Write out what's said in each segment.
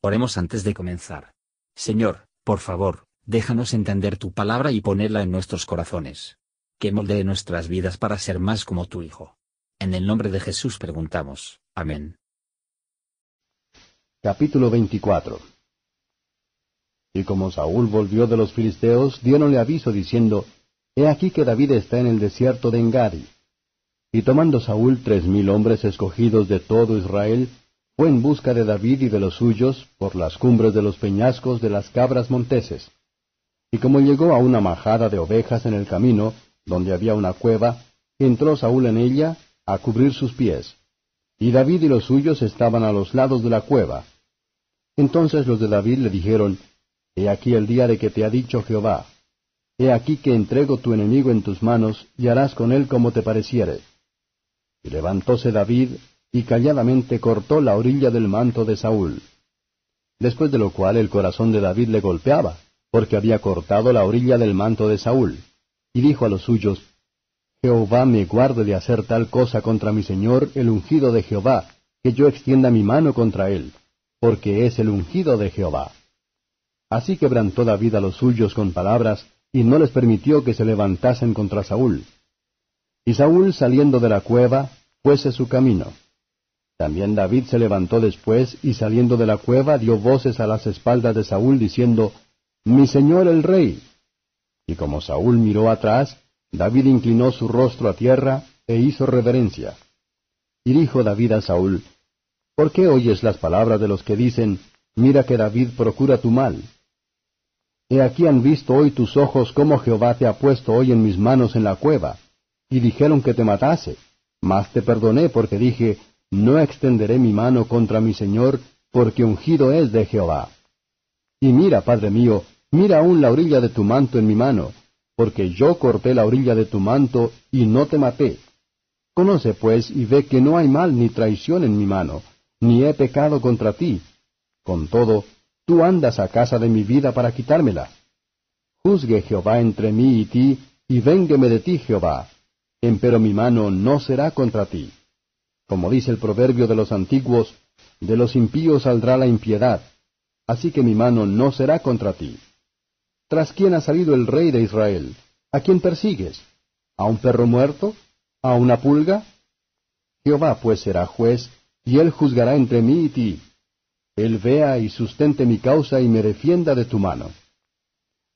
Oremos antes de comenzar. Señor, por favor, déjanos entender tu palabra y ponerla en nuestros corazones. Que moldee nuestras vidas para ser más como tu Hijo. En el nombre de Jesús preguntamos. Amén. Capítulo 24 Y como Saúl volvió de los filisteos, diéronle aviso diciendo, He aquí que David está en el desierto de Engadi. Y tomando Saúl tres mil hombres escogidos de todo Israel, fue en busca de David y de los suyos por las cumbres de los peñascos de las cabras monteses. Y como llegó a una majada de ovejas en el camino, donde había una cueva, entró Saúl en ella a cubrir sus pies. Y David y los suyos estaban a los lados de la cueva. Entonces los de David le dijeron, He aquí el día de que te ha dicho Jehová. He aquí que entrego tu enemigo en tus manos, y harás con él como te pareciere. Y levantóse David, y calladamente cortó la orilla del manto de Saúl. Después de lo cual el corazón de David le golpeaba, porque había cortado la orilla del manto de Saúl. Y dijo a los suyos, Jehová me guarde de hacer tal cosa contra mi señor, el ungido de Jehová, que yo extienda mi mano contra él, porque es el ungido de Jehová. Así quebrantó David a los suyos con palabras, y no les permitió que se levantasen contra Saúl. Y Saúl saliendo de la cueva, fuese su camino. También David se levantó después y saliendo de la cueva dio voces a las espaldas de Saúl diciendo, Mi señor el rey. Y como Saúl miró atrás, David inclinó su rostro a tierra e hizo reverencia. Y dijo David a Saúl, ¿Por qué oyes las palabras de los que dicen, Mira que David procura tu mal? He aquí han visto hoy tus ojos cómo Jehová te ha puesto hoy en mis manos en la cueva, y dijeron que te matase, mas te perdoné porque dije, no extenderé mi mano contra mi Señor, porque ungido es de Jehová. Y mira, Padre mío, mira aún la orilla de tu manto en mi mano, porque yo corté la orilla de tu manto y no te maté. Conoce pues y ve que no hay mal ni traición en mi mano, ni he pecado contra ti. Con todo, tú andas a casa de mi vida para quitármela. Juzgue Jehová entre mí y ti, y véngueme de ti Jehová, empero mi mano no será contra ti. Como dice el proverbio de los antiguos, de los impíos saldrá la impiedad, así que mi mano no será contra ti. ¿Tras quién ha salido el rey de Israel? ¿A quién persigues? ¿A un perro muerto? ¿A una pulga? Jehová pues será juez, y él juzgará entre mí y ti. Él vea y sustente mi causa y me defienda de tu mano.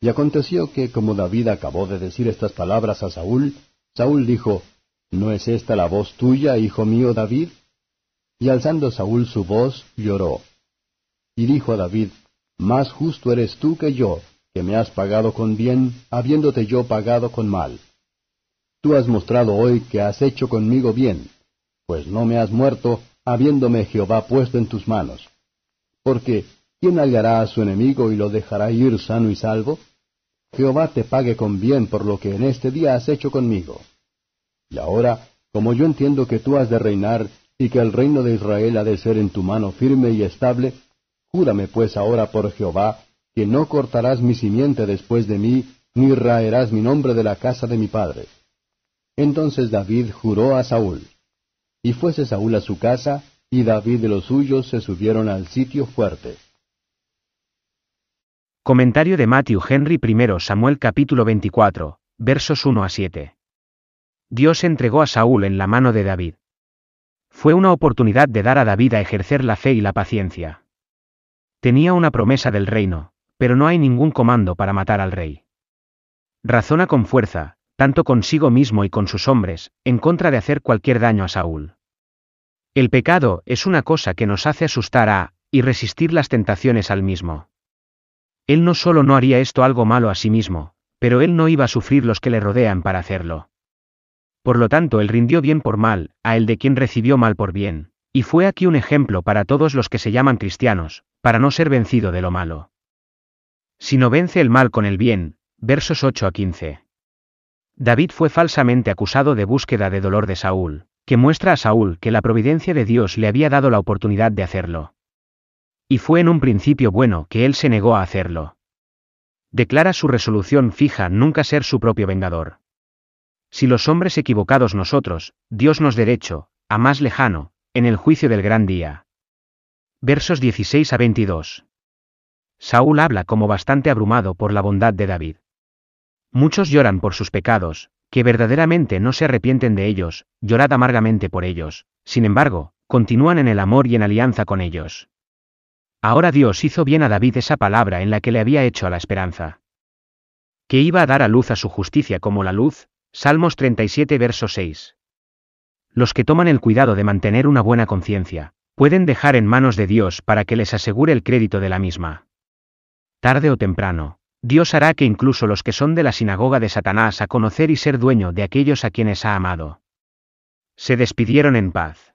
Y aconteció que, como David acabó de decir estas palabras a Saúl, Saúl dijo, ¿No es esta la voz tuya, hijo mío David? Y alzando Saúl su voz, lloró. Y dijo a David, Más justo eres tú que yo, que me has pagado con bien, habiéndote yo pagado con mal. Tú has mostrado hoy que has hecho conmigo bien, pues no me has muerto, habiéndome Jehová puesto en tus manos. Porque, ¿quién hallará a su enemigo y lo dejará ir sano y salvo? Jehová te pague con bien por lo que en este día has hecho conmigo. Y ahora, como yo entiendo que tú has de reinar, y que el reino de Israel ha de ser en tu mano firme y estable, júrame pues ahora por Jehová, que no cortarás mi simiente después de mí, ni raerás mi nombre de la casa de mi padre. Entonces David juró a Saúl. Y fuese Saúl a su casa, y David y los suyos se subieron al sitio fuerte. Comentario de Matthew Henry I Samuel capítulo 24, versos 1 a 7. Dios entregó a Saúl en la mano de David. Fue una oportunidad de dar a David a ejercer la fe y la paciencia. Tenía una promesa del reino, pero no hay ningún comando para matar al rey. Razona con fuerza, tanto consigo mismo y con sus hombres, en contra de hacer cualquier daño a Saúl. El pecado es una cosa que nos hace asustar a, y resistir las tentaciones al mismo. Él no solo no haría esto algo malo a sí mismo, pero él no iba a sufrir los que le rodean para hacerlo. Por lo tanto, él rindió bien por mal, a el de quien recibió mal por bien. Y fue aquí un ejemplo para todos los que se llaman cristianos, para no ser vencido de lo malo. Si no vence el mal con el bien, versos 8 a 15. David fue falsamente acusado de búsqueda de dolor de Saúl, que muestra a Saúl que la providencia de Dios le había dado la oportunidad de hacerlo. Y fue en un principio bueno que él se negó a hacerlo. Declara su resolución fija nunca ser su propio vengador. Si los hombres equivocados nosotros, Dios nos derecho, a más lejano, en el juicio del gran día. Versos 16 a 22. Saúl habla como bastante abrumado por la bondad de David. Muchos lloran por sus pecados, que verdaderamente no se arrepienten de ellos, llorad amargamente por ellos, sin embargo, continúan en el amor y en alianza con ellos. Ahora Dios hizo bien a David esa palabra en la que le había hecho a la esperanza. Que iba a dar a luz a su justicia como la luz, Salmos 37 verso 6. Los que toman el cuidado de mantener una buena conciencia, pueden dejar en manos de Dios para que les asegure el crédito de la misma. Tarde o temprano, Dios hará que incluso los que son de la sinagoga de Satanás a conocer y ser dueño de aquellos a quienes ha amado. Se despidieron en paz.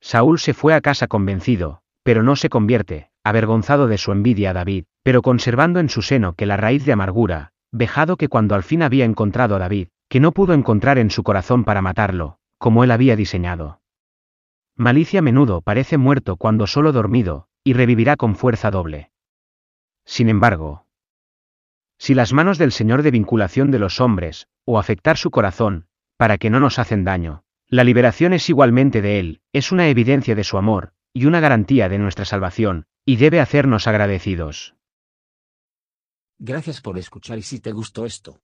Saúl se fue a casa convencido, pero no se convierte, avergonzado de su envidia a David, pero conservando en su seno que la raíz de amargura, vejado que cuando al fin había encontrado a David, que no pudo encontrar en su corazón para matarlo, como él había diseñado. Malicia a menudo parece muerto cuando solo dormido, y revivirá con fuerza doble. Sin embargo, si las manos del Señor de vinculación de los hombres, o afectar su corazón, para que no nos hacen daño, la liberación es igualmente de Él, es una evidencia de su amor, y una garantía de nuestra salvación, y debe hacernos agradecidos. Gracias por escuchar y si te gustó esto,